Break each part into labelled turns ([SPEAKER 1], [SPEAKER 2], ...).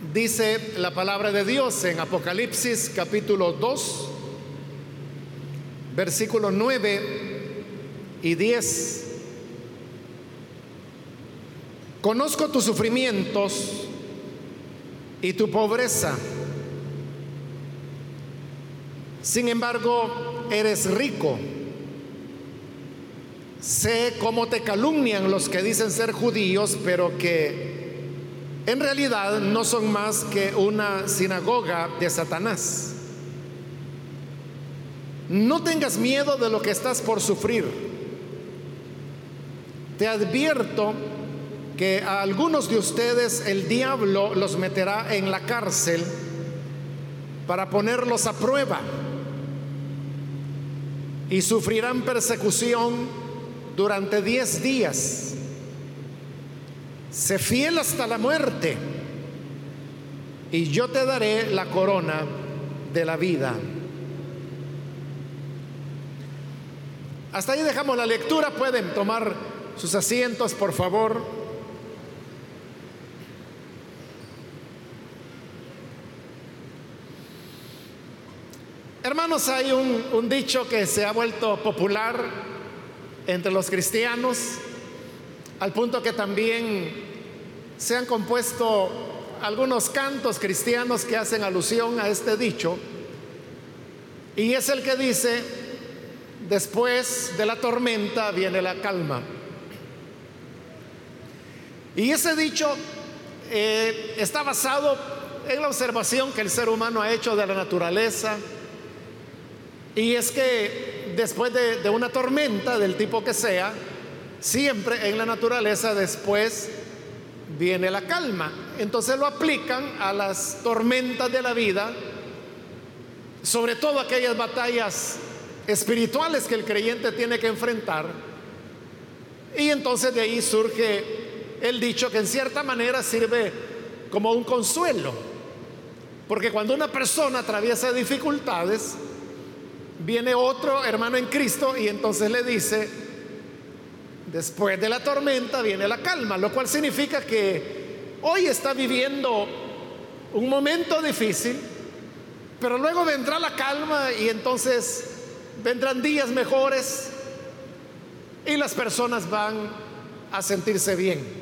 [SPEAKER 1] Dice la palabra de Dios en Apocalipsis capítulo 2, versículos 9 y 10. Conozco tus sufrimientos y tu pobreza. Sin embargo, eres rico. Sé cómo te calumnian los que dicen ser judíos, pero que en realidad no son más que una sinagoga de Satanás. No tengas miedo de lo que estás por sufrir. Te advierto que a algunos de ustedes el diablo los meterá en la cárcel para ponerlos a prueba y sufrirán persecución durante diez días. Sé fiel hasta la muerte y yo te daré la corona de la vida. Hasta ahí dejamos la lectura. Pueden tomar sus asientos, por favor. Hermanos, hay un, dicho que se ha vuelto popular entre los cristianos, al punto que también se han compuesto algunos cantos cristianos que hacen alusión a este dicho, y es el que dice, después de la tormenta viene la calma. Y ese dicho eh, está basado en la observación que el ser humano ha hecho de la naturaleza, y es que después de, una tormenta del tipo que sea, siempre en la naturaleza después viene la calma. Entonces lo aplican a las tormentas de la vida, sobre todo aquellas batallas espirituales que el creyente tiene que enfrentar. Y entonces de ahí surge el dicho que en cierta manera sirve como un consuelo. Porque cuando una persona atraviesa dificultades, viene otro hermano en Cristo y entonces le dice, después de la tormenta viene la calma, lo cual significa que hoy está viviendo un momento difícil, pero luego vendrá la calma y entonces vendrán días mejores y las personas van a sentirse bien.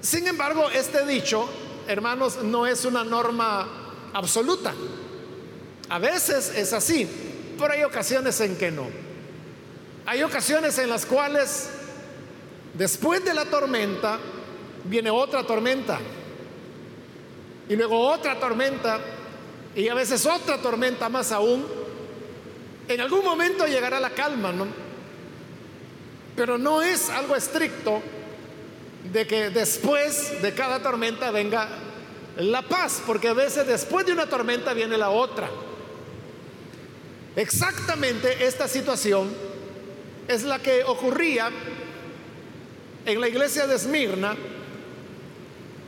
[SPEAKER 1] Sin embargo, este dicho, hermanos, no es una norma absoluta. A veces es así, pero hay ocasiones en que no. Hay ocasiones en las cuales después de la tormenta viene otra tormenta y luego otra tormenta y a veces otra tormenta más aún. En algún momento llegará la calma, ¿no? Pero no es algo estricto de que después de cada tormenta venga la paz, porque a veces después de una tormenta viene la otra. Exactamente esta situación es la que ocurría en la iglesia de Esmirna,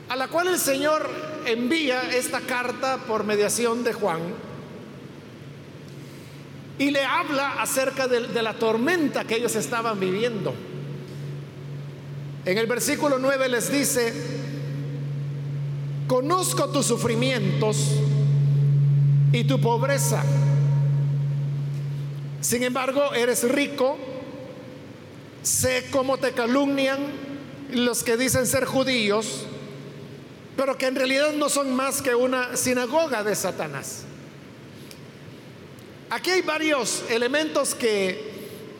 [SPEAKER 1] a la cual el Señor envía esta carta por mediación de Juan y le habla acerca de, de, la tormenta que ellos estaban viviendo. En el versículo 9 les dice, conozco tus sufrimientos y tu pobreza sin embargo, eres rico, sé cómo te calumnian los que dicen ser judíos, pero que en realidad no son más que una sinagoga de Satanás. Aquí hay varios elementos que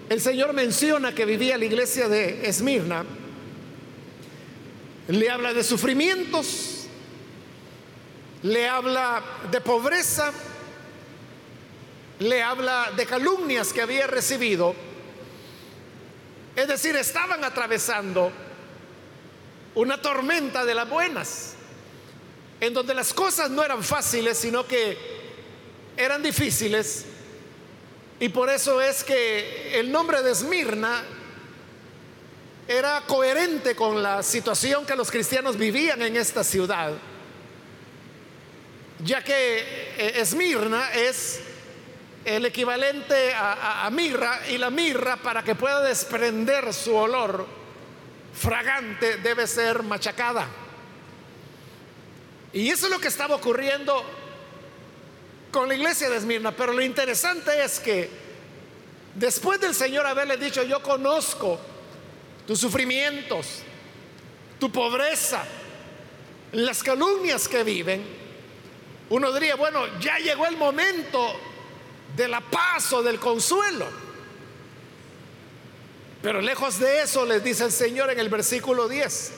[SPEAKER 1] el Señor menciona que vivía la iglesia de Esmirna. Le habla de sufrimientos, le habla de pobreza, le habla de calumnias que había recibido. Es decir, estaban atravesando una tormenta de las buenas, en donde las cosas no eran fáciles, sino que eran difíciles. Y por eso es que el nombre de Esmirna era coherente con la situación que los cristianos vivían en esta ciudad, ya que eh, Esmirna es el equivalente a, mirra y la mirra para que pueda desprender su olor fragante debe ser machacada. Y eso es lo que estaba ocurriendo con la iglesia de Esmirna. Pero lo interesante es que después del Señor haberle dicho, yo conozco tus sufrimientos, tu pobreza, las calumnias que viven, uno diría, bueno, ya llegó el momento de la paz o del consuelo. Pero lejos de eso les dice el Señor en el versículo 10,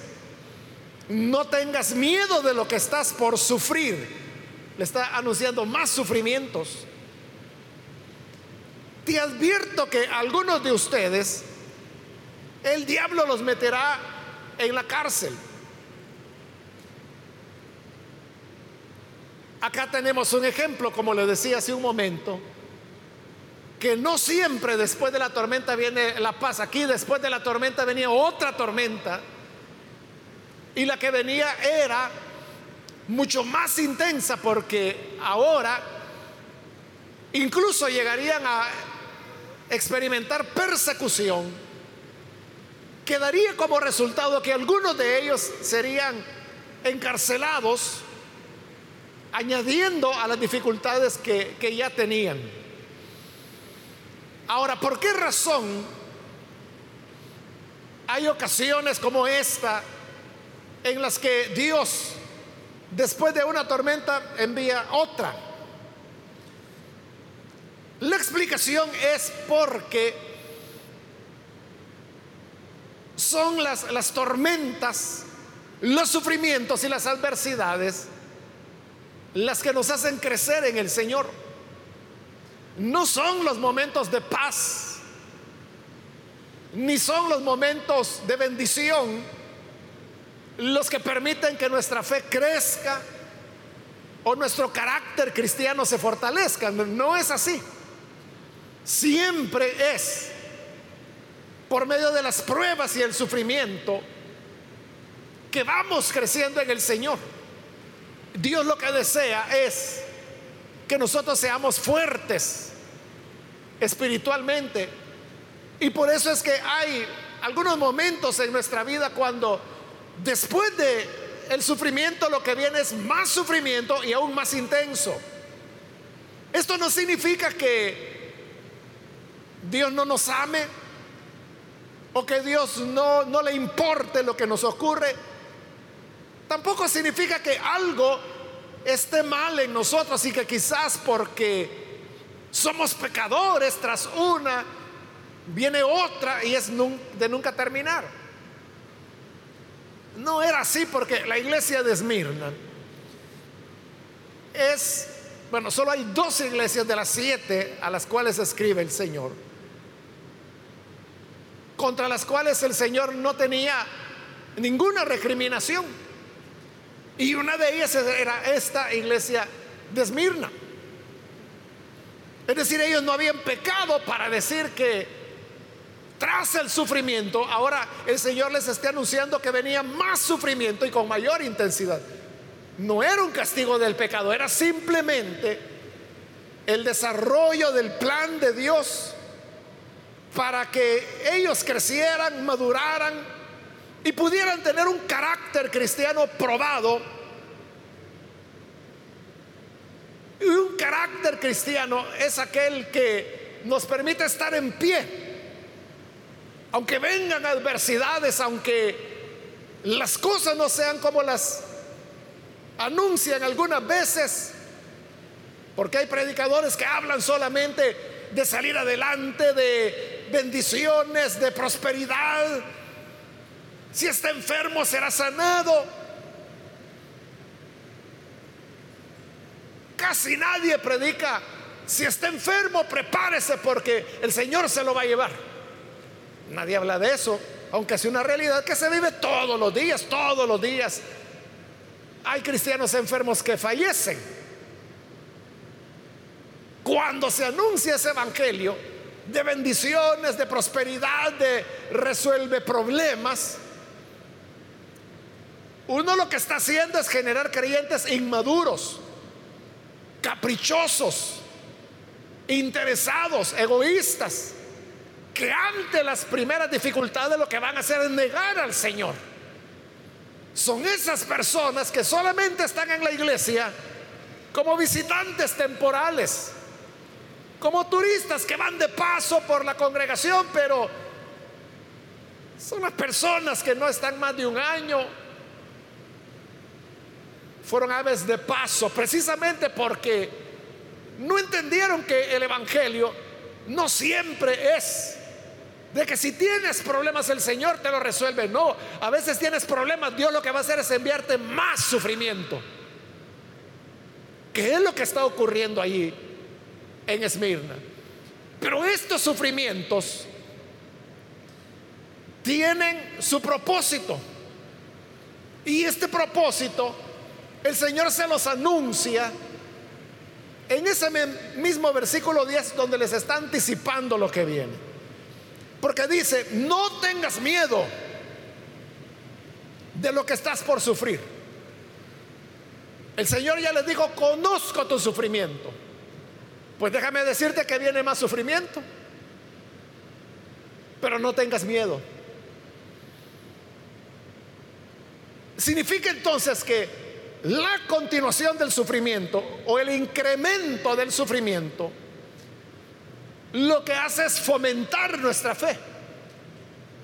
[SPEAKER 1] no tengas miedo de lo que estás por sufrir. Le está anunciando más sufrimientos. Te advierto que algunos de ustedes, el diablo los meterá en la cárcel. Acá tenemos un ejemplo, como le decía hace un momento, que no siempre después de la tormenta viene la paz. Aquí después de la tormenta venía otra tormenta y la que venía era mucho más intensa porque ahora incluso llegarían a experimentar persecución que daría como resultado que algunos de ellos serían encarcelados, añadiendo a las dificultades que, que ya tenían. Ahora, ¿por qué razón hay ocasiones como esta en las que Dios, después de una tormenta, envía otra. La explicación es porque son las, las tormentas, los sufrimientos y las adversidades las que nos hacen crecer en el Señor. No son los momentos de paz, ni son los momentos de bendición los que permiten que nuestra fe crezca o nuestro carácter cristiano se fortalezca. No es así. Siempre es por medio de las pruebas y el sufrimiento que vamos creciendo en el Señor. Dios lo que desea es que nosotros seamos fuertes espiritualmente. Y por eso es que hay algunos momentos en nuestra vida cuando Después de el sufrimiento lo que viene es más sufrimiento y aún más intenso. Esto no significa que Dios no nos ame o que Dios no, no le importe lo que nos ocurre. Tampoco significa que algo esté mal en nosotros y que quizás porque somos pecadores tras una, viene otra y es de nunca terminar. No era así porque la iglesia de Esmirna es, bueno, solo hay dos iglesias de las siete a las cuales escribe el Señor, contra las cuales el Señor no tenía ninguna recriminación. Y una de ellas era esta iglesia de Esmirna. Es decir, ellos no habían pecado para decir que tras el sufrimiento, ahora el Señor les está anunciando que venía más sufrimiento y con mayor intensidad. No era un castigo del pecado, era simplemente el desarrollo del plan de Dios para que ellos crecieran, maduraran y pudieran tener un carácter cristiano probado. Y un carácter cristiano es aquel que nos permite estar en pie aunque vengan adversidades, aunque las cosas no sean como las anuncian algunas veces, porque hay predicadores que hablan solamente de salir adelante, de bendiciones, de prosperidad. Si está enfermo será sanado. Casi nadie predica, si está enfermo prepárese porque el Señor se lo va a llevar. Nadie habla de eso, aunque es una realidad que se vive todos los días, todos los días. Hay cristianos enfermos que fallecen. Cuando se anuncia ese evangelio de bendiciones, de prosperidad, de resuelve problemas, uno lo que está haciendo es generar creyentes inmaduros, caprichosos, interesados, egoístas que ante las primeras dificultades lo que van a hacer es negar al Señor. son esas personas que solamente están en la iglesia como visitantes temporales, como turistas que van de paso por la congregación, pero son las personas que no están más de un año, fueron aves de paso, precisamente porque no entendieron que el Evangelio no siempre es de que si tienes problemas el Señor te lo resuelve. No, a veces tienes problemas, Dios lo que va a hacer es enviarte más sufrimiento. ¿Qué es lo que está ocurriendo allí en Esmirna? Pero estos sufrimientos tienen su propósito. Y este propósito, el Señor se los anuncia en ese mismo versículo 10 donde les está anticipando lo que viene. Porque dice, no tengas miedo de lo que estás por sufrir. El Señor ya les dijo, conozco tu sufrimiento. Pues déjame decirte que viene más sufrimiento. Pero no tengas miedo. Significa entonces que la continuación del sufrimiento o el incremento del sufrimiento lo que hace es fomentar nuestra fe.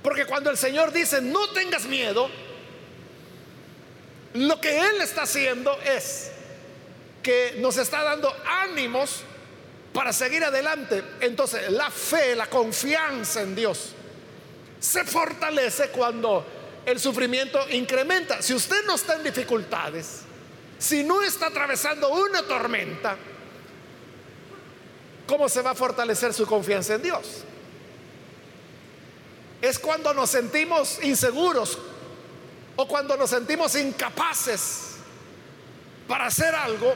[SPEAKER 1] Porque cuando el Señor dice, no tengas miedo, lo que Él está haciendo es que nos está dando ánimos para seguir adelante. Entonces, la fe, la confianza en Dios, se fortalece cuando el sufrimiento incrementa. Si usted no está en dificultades, si no está atravesando una tormenta, ¿cómo se va a fortalecer su confianza en Dios? Es cuando nos sentimos inseguros o cuando nos sentimos incapaces para hacer algo,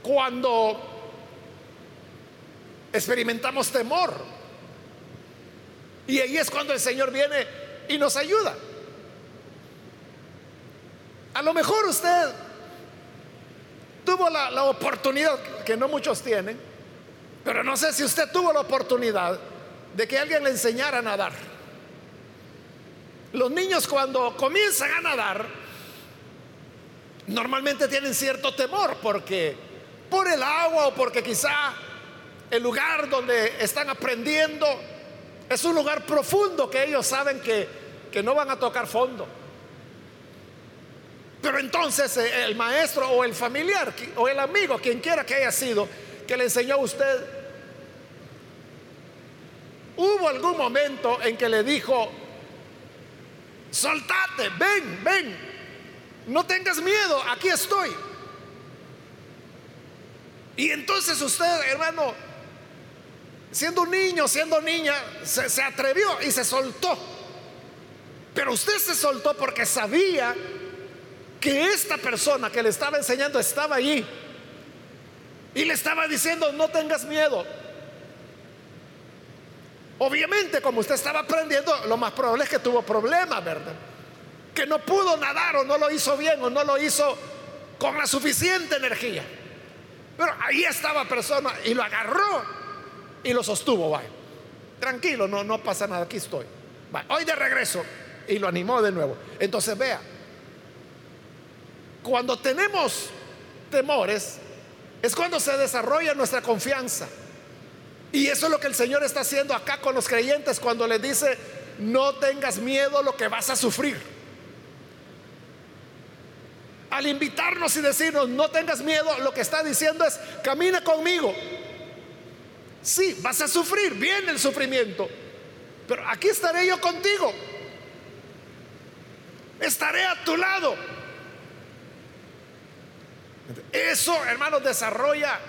[SPEAKER 1] cuando experimentamos temor. Y ahí es cuando el Señor viene y nos ayuda. A lo mejor usted tuvo la, oportunidad, que no muchos tienen, pero no sé si usted tuvo la oportunidad de que alguien le enseñara a nadar. Los niños cuando comienzan a nadar, normalmente tienen cierto temor porque por el agua o porque quizá el lugar donde están aprendiendo es un lugar profundo que ellos saben que, que no van a tocar fondo. Pero entonces eh, el maestro o el familiar o el amigo, quien quiera que haya sido, que le enseñó a usted, hubo algún momento en que le dijo, soltate, ven, ven, no tengas miedo, aquí estoy. Y entonces usted, hermano, siendo un niño, siendo niña, se, atrevió y se soltó. Pero usted se soltó porque sabía que esta persona que le estaba enseñando estaba allí y le estaba diciendo, no tengas miedo. Obviamente, como usted estaba aprendiendo, lo más probable es que tuvo problemas, ¿verdad? Que no pudo nadar o no lo hizo bien o no lo hizo con la suficiente energía. Pero ahí estaba persona y lo agarró y lo sostuvo, vaya. Tranquilo, no, no pasa nada, aquí estoy. Hoy de regreso y lo animó de nuevo. Entonces vea, cuando tenemos temores, es cuando se desarrolla nuestra confianza. Y eso es lo que el Señor está haciendo acá con los creyentes cuando les dice, no tengas miedo lo que vas a sufrir. Al invitarnos y decirnos, no tengas miedo, lo que está diciendo es, camina conmigo. Sí, vas a sufrir, viene el sufrimiento, pero aquí estaré yo contigo. Estaré a tu lado. Eso, hermanos, desarrolla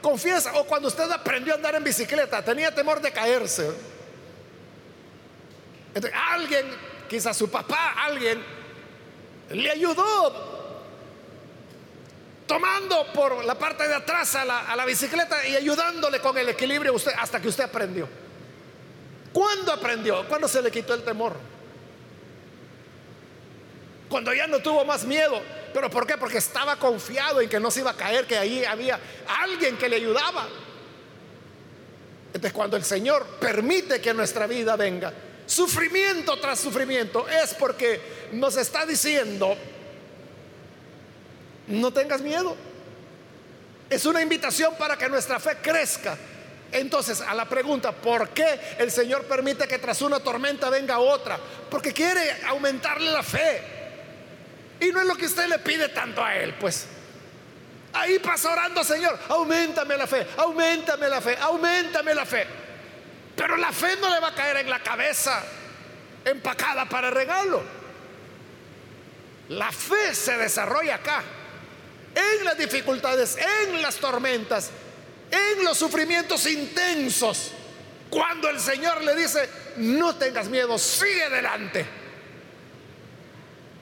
[SPEAKER 1] confianza. O cuando usted aprendió a andar en bicicleta, tenía temor de caerse. alguien, quizás su papá, alguien, le ayudó tomando por la parte de atrás a la, bicicleta y ayudándole con el equilibrio usted, hasta que usted aprendió. ¿Cuándo aprendió? Cuando se le quitó el temor. Cuando ya no tuvo más miedo. ¿Pero por qué? Porque estaba confiado en que no se iba a caer, que ahí había alguien que le ayudaba. Entonces cuando el Señor permite que nuestra vida venga, sufrimiento tras sufrimiento, es porque nos está diciendo, no tengas miedo. Es una invitación para que nuestra fe crezca. Entonces, a la pregunta, ¿por qué el Señor permite que tras una tormenta venga otra? Porque quiere aumentarle la fe. Y no es lo que usted le pide tanto a Él, pues. Ahí pasa orando, Señor, aumentame la fe, aumentame la fe, aumentame la fe. Pero la fe no le va a caer en la cabeza empacada para regalo. La fe se desarrolla acá, en las dificultades, en las tormentas, en los sufrimientos intensos, cuando el Señor le dice, no tengas miedo, sigue adelante.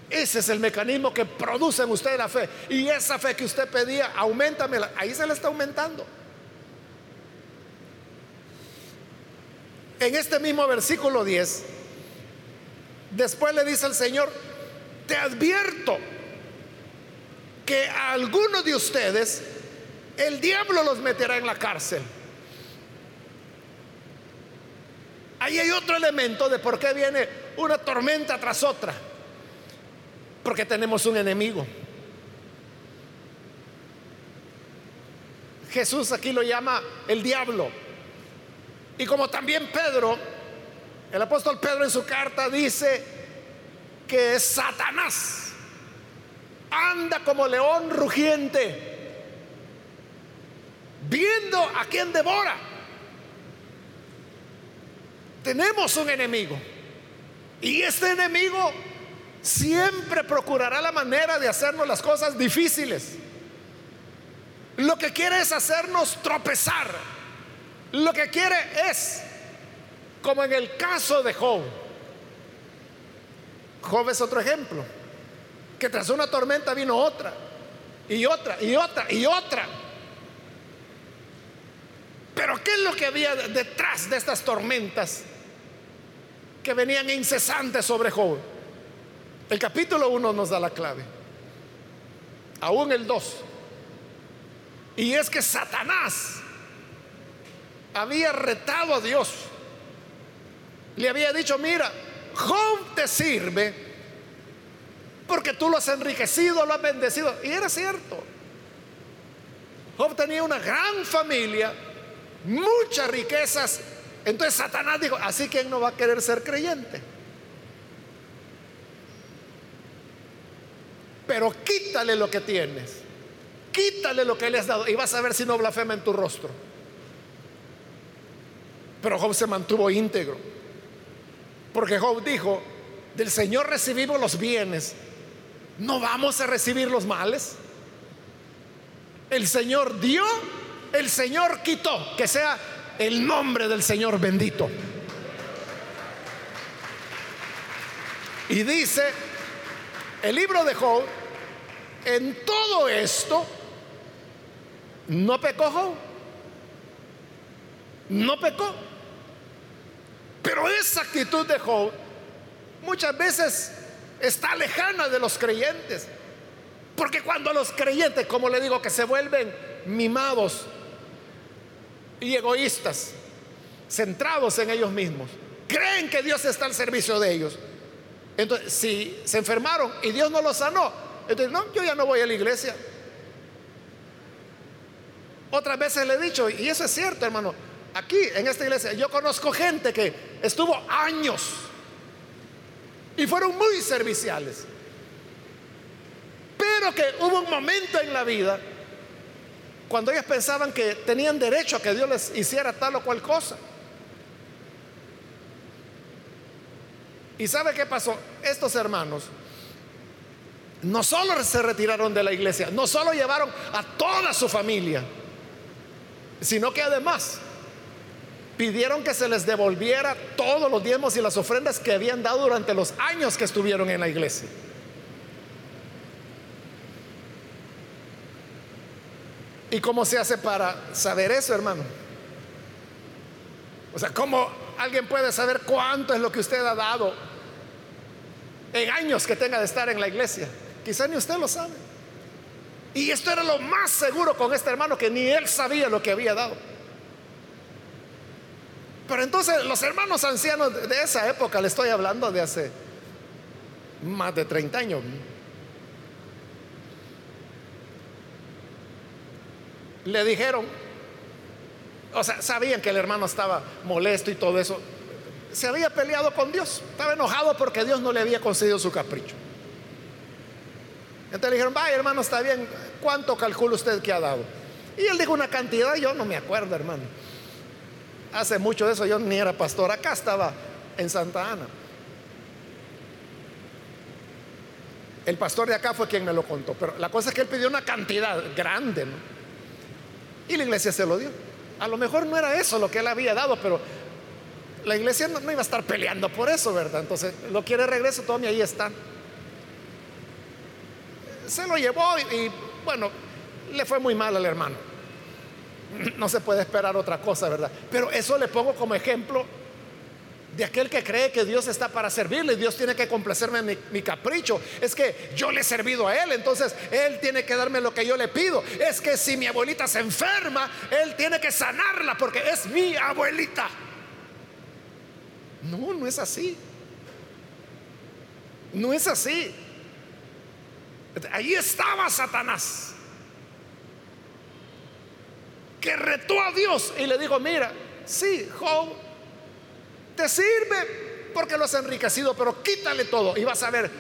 [SPEAKER 1] Ese es el mecanismo que produce en usted la fe. Y esa fe que usted pedía, aumentamela. Ahí se le está aumentando. En este mismo versículo 10, después le dice el Señor, te advierto que a algunos de ustedes el diablo los meterá en la cárcel. Ahí hay otro elemento de por qué viene una tormenta tras otra. Porque tenemos un enemigo. Jesús aquí lo llama el diablo. Y como también Pedro, el apóstol Pedro en su carta dice que es Satanás. Anda como león rugiente viendo a quien devora. Tenemos un enemigo. Y este enemigo siempre procurará la manera de hacernos las cosas difíciles. Lo que quiere es hacernos tropezar. Lo que quiere es, como en el caso de Job. Job es otro ejemplo. Que tras una tormenta vino otra. Y otra, y otra, y otra. Pero ¿qué es lo que había detrás de estas tormentas que venían incesantes sobre Job? El capítulo 1 nos da la clave. Aún el 2. Y es que Satanás había retado a Dios. Le había dicho, mira, Job te sirve porque tú lo has enriquecido, lo has bendecido. Y era cierto. Job tenía una gran familia muchas riquezas. Entonces Satanás dijo, así que no va a querer ser creyente. Pero quítale lo que tienes. Quítale lo que le has dado y vas a ver si no blasfema en tu rostro. Pero Job se mantuvo íntegro. Porque Job dijo, del Señor recibimos los bienes, no vamos a recibir los males. El Señor dio el Señor quitó, que sea el nombre del Señor bendito. Y dice el libro de Job, en todo esto, no pecó Job. No pecó. Pero esa actitud de Job muchas veces está lejana de los creyentes. Porque cuando los creyentes, como le digo, que se vuelven mimados y egoístas, centrados en ellos mismos. Creen que Dios está al servicio de ellos. Entonces, si se enfermaron y Dios no los sanó, entonces, no, yo ya no voy a la iglesia. Otras veces le he dicho, y eso es cierto, hermano, aquí en esta iglesia yo conozco gente que estuvo años y fueron muy serviciales. Pero que hubo un momento en la vida cuando ellos pensaban que tenían derecho a que Dios les hiciera tal o cual cosa. ¿Y sabe qué pasó? Estos hermanos no solo se retiraron de la iglesia, no solo llevaron a toda su familia, sino que además pidieron que se les devolviera todos los diezmos y las ofrendas que habían dado durante los años que estuvieron en la iglesia. ¿Y cómo se hace para saber eso, hermano? O sea, ¿cómo alguien puede saber cuánto es lo que usted ha dado en años que tenga de estar en la iglesia? Quizá ni usted lo sabe. Y esto era lo más seguro con este hermano que ni él sabía lo que había dado. Pero entonces los hermanos ancianos de esa época, le estoy hablando de hace más de 30 años. Le dijeron, o sea, sabían que el hermano estaba molesto y todo eso. Se había peleado con Dios, estaba enojado porque Dios no le había concedido su capricho. Entonces le dijeron, vaya hermano, está bien, ¿cuánto calcula usted que ha dado? Y él dijo una cantidad, yo no me acuerdo, hermano. Hace mucho de eso, yo ni era pastor, acá estaba en Santa Ana. El pastor de acá fue quien me lo contó, pero la cosa es que él pidió una cantidad grande, ¿no? Y la iglesia se lo dio. A lo mejor no era eso lo que él había dado, pero la iglesia no, iba a estar peleando por eso, ¿verdad? Entonces, lo quiere regreso, Tommy, ahí está. Se lo llevó y bueno, le fue muy mal al hermano. No se puede esperar otra cosa, ¿verdad? Pero eso le pongo como ejemplo de aquel que cree que Dios está para servirle, Dios tiene que complacerme en mi, capricho. Es que yo le he servido a Él, entonces Él tiene que darme lo que yo le pido. Es que si mi abuelita se enferma, Él tiene que sanarla porque es mi abuelita. No, no es así. No es así. Ahí estaba Satanás, que retó a Dios y le dijo, mira, sí, Job, te sirve porque lo has enriquecido, pero quítale todo y vas a ver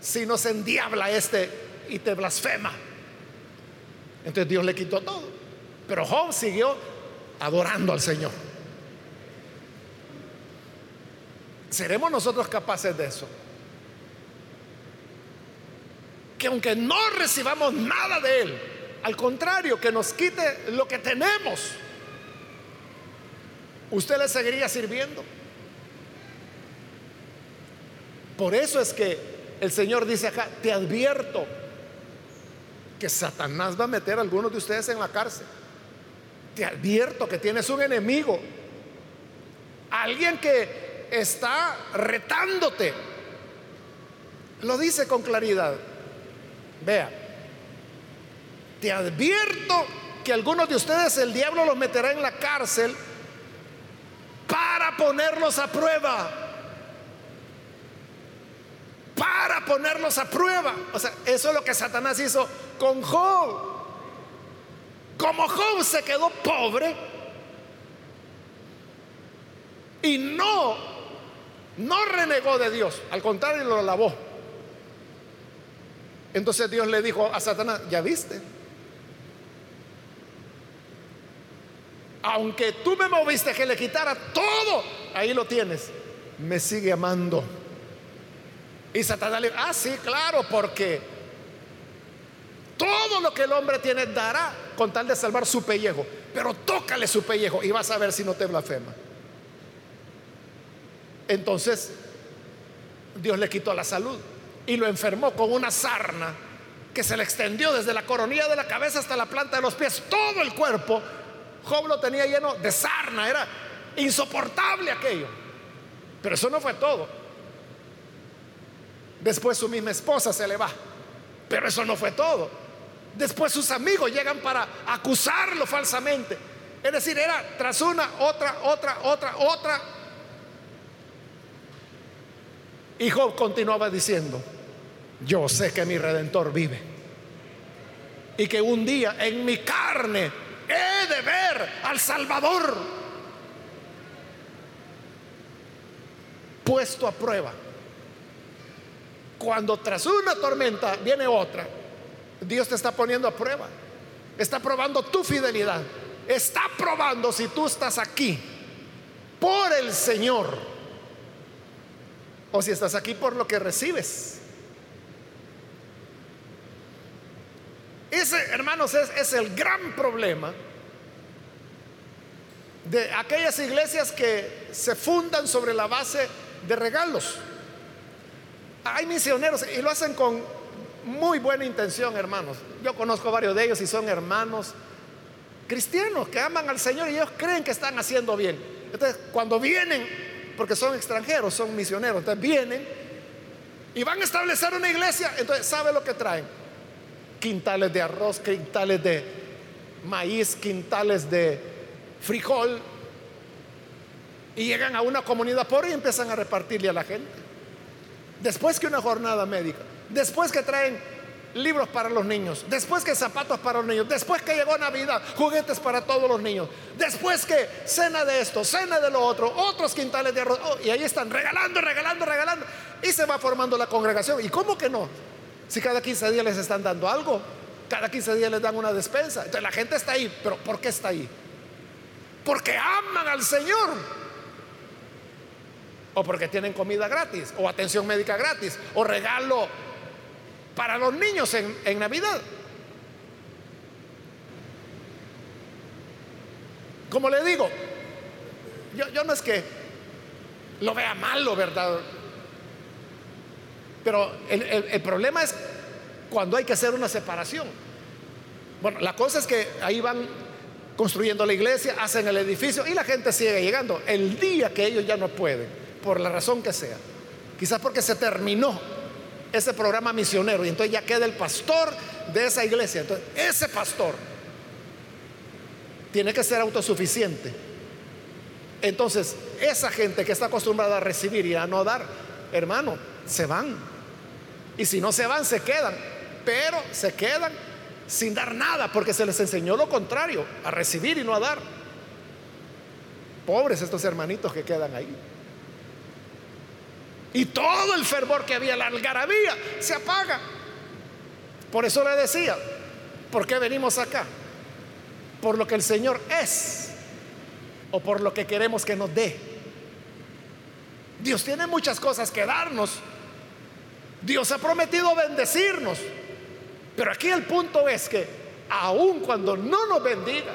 [SPEAKER 1] si no se endiabla este y te blasfema. Entonces Dios le quitó todo. Pero Job siguió adorando al Señor. ¿Seremos nosotros capaces de eso? Que aunque no recibamos nada de Él, al contrario, que nos quite lo que tenemos usted le seguiría sirviendo. Por eso es que el Señor dice acá, te advierto que Satanás va a meter a algunos de ustedes en la cárcel. Te advierto que tienes un enemigo, alguien que está retándote. Lo dice con claridad. Vea, te advierto que algunos de ustedes el diablo los meterá en la cárcel para ponerlos a prueba. Para ponerlos a prueba. O sea, eso es lo que Satanás hizo con Job. Como Job se quedó pobre y no, no renegó de Dios, al contrario lo alabó. Entonces Dios le dijo a Satanás, ya viste, aunque tú me moviste que le quitara todo, ahí lo tienes, me sigue amando. Y Satanás le ah, sí, claro, porque todo lo que el hombre tiene dará con tal de salvar su pellejo, pero tócale su pellejo y vas a ver si no te blasfema. Entonces, Dios le quitó la salud y lo enfermó con una sarna que se le extendió desde la coronilla de la cabeza hasta la planta de los pies, todo el cuerpo Job lo tenía lleno de sarna, era insoportable aquello. Pero eso no fue todo. Después su misma esposa se le va. Pero eso no fue todo. Después sus amigos llegan para acusarlo falsamente. Es decir, era tras una, otra, otra, otra, otra. Y Job continuaba diciendo, yo sé que mi redentor vive. Y que un día en mi carne he de ver al Salvador puesto a prueba. Cuando tras una tormenta viene otra, Dios te está poniendo a prueba. Está probando tu fidelidad. Está probando si tú estás aquí por el Señor o si estás aquí por lo que recibes. Ese, hermanos, es, el gran problema de aquellas iglesias que se fundan sobre la base de regalos. Hay misioneros y lo hacen con muy buena intención, hermanos. Yo conozco varios de ellos y son hermanos cristianos que aman al Señor y ellos creen que están haciendo bien. Entonces, cuando vienen, porque son extranjeros, son misioneros, entonces vienen y van a establecer una iglesia, entonces, ¿sabe lo que traen? Quintales de arroz, quintales de maíz, quintales de frijol. Y llegan a una comunidad pobre y empiezan a repartirle a la gente. después que una jornada médica, después que traen libros para los niños, después que zapatos para los niños, después que llegó Navidad, juguetes para todos los niños, después que cena de esto, cena de lo otro, otros quintales de arroz, oh, y ahí están regalando, regalando, regalando, y se va formando la congregación. ¿Y cómo que no? Si cada 15 días les están dando algo, cada 15 días les dan una despensa, entonces la gente está ahí, pero ¿por qué está ahí? Porque aman al Señor. O porque tienen comida gratis, o atención médica gratis, o regalo para los niños en, Navidad. Como le digo, yo, no es que lo vea malo, ¿verdad? Pero el, problema es cuando hay que hacer una separación. Bueno, la cosa es que ahí van construyendo la iglesia, hacen el edificio y la gente sigue llegando. El día que ellos ya no pueden, por la razón que sea, quizás porque se terminó ese programa misionero y entonces ya queda el pastor de esa iglesia. Entonces, ese pastor tiene que ser autosuficiente. Entonces, esa gente que está acostumbrada a recibir y a no dar, hermano, se van. Y si no se van, se quedan. Pero se quedan sin dar nada porque se les enseñó lo contrario, a recibir y no a dar. Pobres estos hermanitos que quedan ahí. Y todo el fervor que había, la algarabía, se apaga. Por eso le decía, ¿por qué venimos acá? Por lo que el Señor es o por lo que queremos que nos dé. Dios tiene muchas cosas que darnos. Dios ha prometido bendecirnos. Pero aquí el punto es que aun cuando no nos bendiga,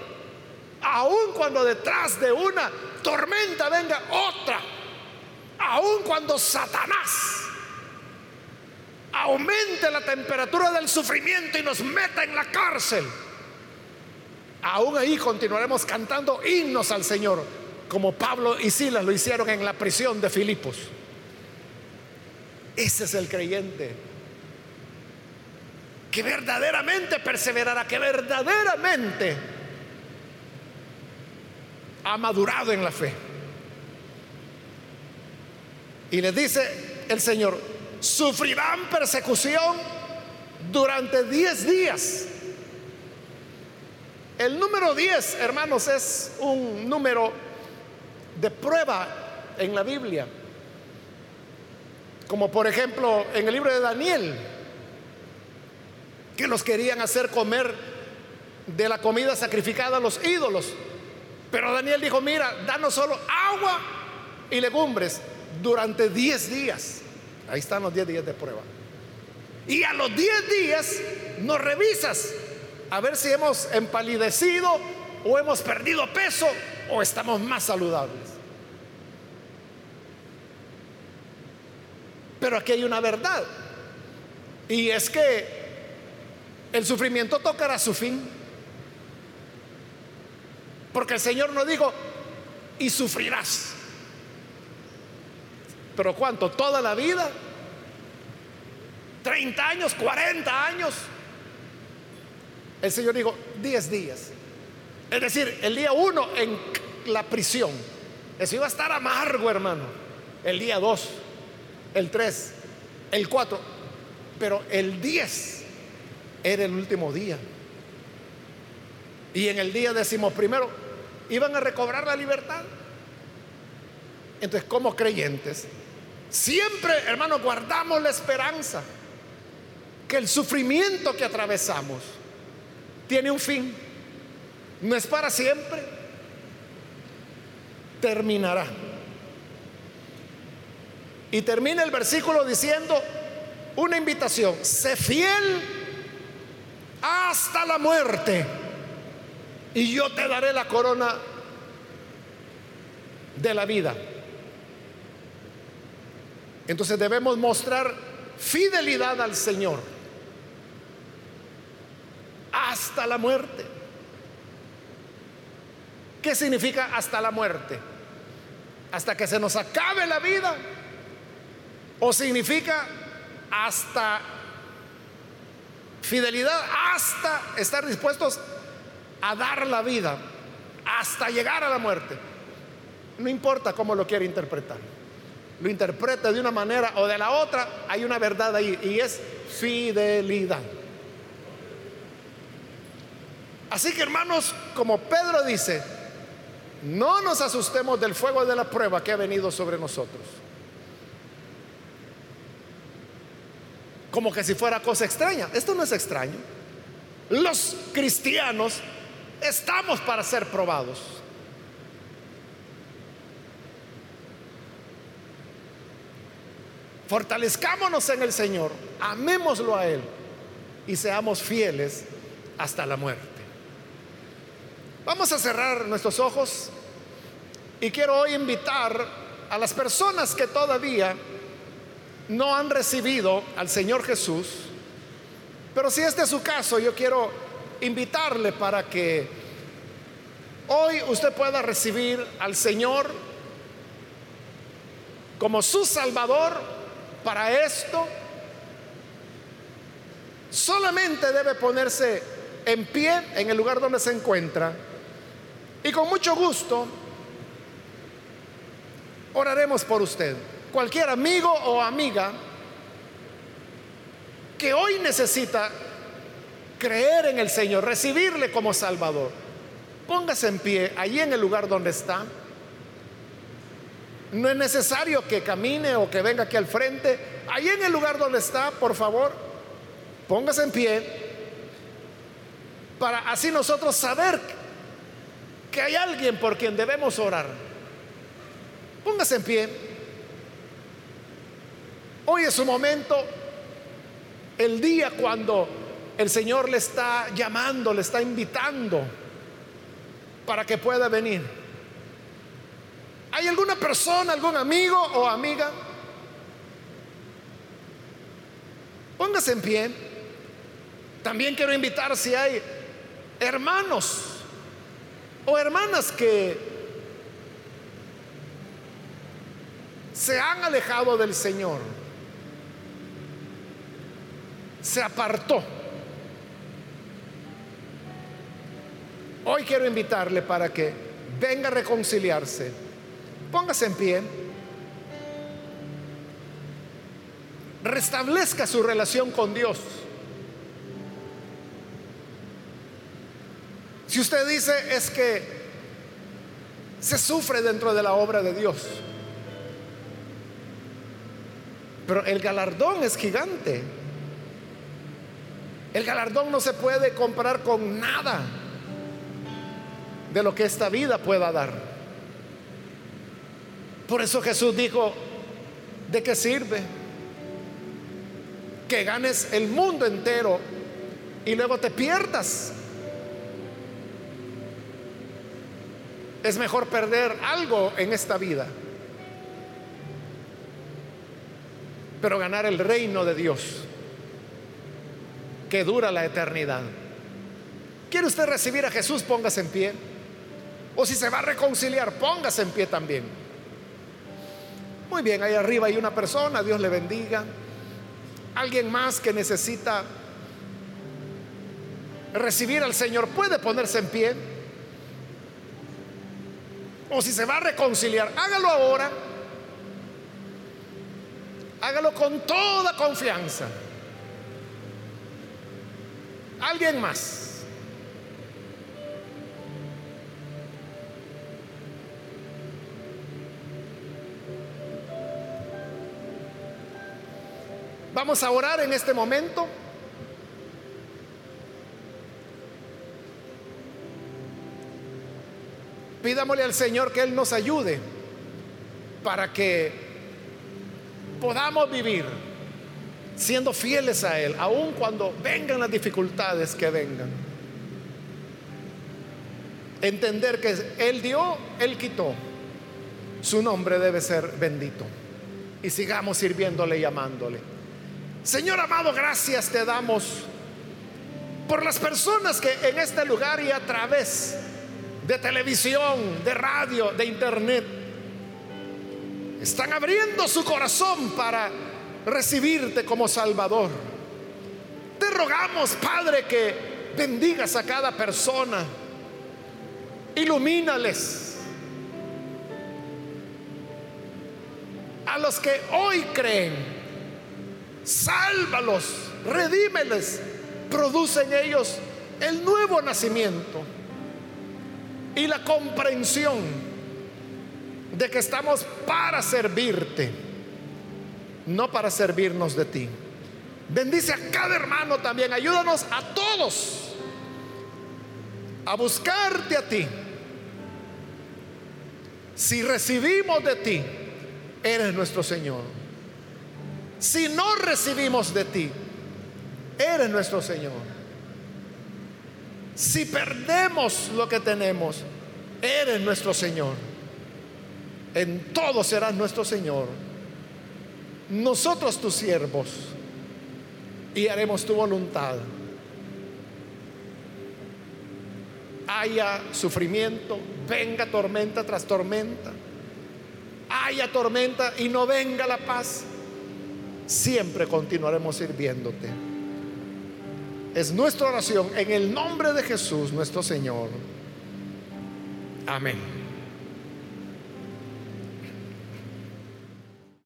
[SPEAKER 1] aun cuando detrás de una tormenta venga otra, aun cuando Satanás aumente la temperatura del sufrimiento y nos meta en la cárcel, aún ahí continuaremos cantando himnos al Señor, como Pablo y Silas lo hicieron en la prisión de Filipos. Ese es el creyente que verdaderamente perseverará, que verdaderamente ha madurado en la fe. Y les dice el Señor, sufrirán persecución durante 10 días. El número 10, hermanos, es un número de prueba en la Biblia. Como por ejemplo en el libro de Daniel, que los querían hacer comer de la comida sacrificada a los ídolos. Pero Daniel dijo, mira, danos solo agua y legumbres durante 10 días. Ahí están los 10 días de prueba. Y a los 10 días nos revisas a ver si hemos empalidecido o hemos perdido peso o estamos más saludables. Pero aquí hay una verdad. Y es que el sufrimiento tocará su fin. Porque el Señor nos dijo, y sufrirás. ¿Pero cuánto? ¿Toda la vida? ¿30 años? ¿40 años? El Señor dijo, 10 días. Es decir, el día 1 en la prisión. Eso iba a estar amargo, hermano. El día 2, el 3, el 4. Pero el 10 era el último día. Y en el día decimos primero, iban a recobrar la libertad. Entonces, como creyentes, Siempre, hermano, guardamos la esperanza que el sufrimiento que atravesamos tiene un fin. No es para siempre. Terminará. Y termina el versículo diciendo una invitación. Sé fiel hasta la muerte y yo te daré la corona de la vida. Entonces debemos mostrar fidelidad al Señor hasta la muerte. ¿Qué significa hasta la muerte? ¿Hasta que se nos acabe la vida? ¿O significa hasta fidelidad, hasta estar dispuestos a dar la vida, hasta llegar a la muerte? No importa cómo lo quiera interpretar. lo interprete de una manera o de la otra, hay una verdad ahí y es fidelidad. Así que hermanos, como Pedro dice, no nos asustemos del fuego de la prueba que ha venido sobre nosotros. Como que si fuera cosa extraña. Esto no es extraño. Los cristianos estamos para ser probados. Fortalezcámonos en el Señor, amémoslo a Él y seamos fieles hasta la muerte. Vamos a cerrar nuestros ojos y quiero hoy invitar a las personas que todavía no han recibido al Señor Jesús, pero si este es su caso, yo quiero invitarle para que hoy usted pueda recibir al Señor como su Salvador. Para esto, solamente debe ponerse en pie en el lugar donde se encuentra y con mucho gusto oraremos por usted. Cualquier amigo o amiga que hoy necesita creer en el Señor, recibirle como Salvador, póngase en pie allí en el lugar donde está. No es necesario que camine o que venga aquí al frente. Allí en el lugar donde está, por favor, póngase en pie para así nosotros saber que hay alguien por quien debemos orar. Póngase en pie. Hoy es su momento, el día cuando el Señor le está llamando, le está invitando para que pueda venir. ¿Hay alguna persona, algún amigo o amiga? Póngase en pie. También quiero invitar si hay hermanos o hermanas que se han alejado del Señor, se apartó. Hoy quiero invitarle para que venga a reconciliarse. Póngase en pie. Restablezca su relación con Dios. Si usted dice es que se sufre dentro de la obra de Dios, pero el galardón es gigante. El galardón no se puede comparar con nada de lo que esta vida pueda dar. Por eso Jesús dijo, ¿de qué sirve? Que ganes el mundo entero y luego te pierdas Es mejor perder algo en esta vida, pero ganar el reino de Dios, que dura la eternidad. ¿Quiere usted recibir a Jesús? Póngase en pie. O si se va a reconciliar, póngase en pie también. Muy bien, ahí arriba hay una persona, Dios le bendiga. Alguien más que necesita recibir al Señor puede ponerse en pie o si se va a reconciliar, hágalo ahora. Hágalo con toda confianza. Alguien más. Vamos a orar en este momento. Pidámosle al Señor que Él nos ayude para que podamos vivir siendo fieles a Él, aun cuando vengan las dificultades que vengan. Entender que Él dio, Él quitó. Su nombre debe ser bendito. Y sigamos sirviéndole y amándole. Señor amado, gracias te damos por las personas que en este lugar y a través de televisión, de radio, de internet, están abriendo su corazón para recibirte como Salvador. Te rogamos, Padre, que bendigas a cada persona, ilumínales, a los que hoy creen, sálvalos, redímeles, produce en ellos el nuevo nacimiento y la comprensión de que estamos para servirte, no para servirnos de ti. Bendice a cada hermano también, ayúdanos a todos a buscarte a ti. Si recibimos de ti, eres nuestro Señor. Si no recibimos de ti, eres nuestro Señor. Si perdemos lo que tenemos, eres nuestro Señor. En todo serás nuestro Señor. Nosotros tus siervos y haremos tu voluntad. Haya sufrimiento, venga tormenta tras tormenta. Haya tormenta y no venga la paz. Siempre continuaremos sirviéndote. Es nuestra oración en el nombre de Jesús nuestro Señor. Amén.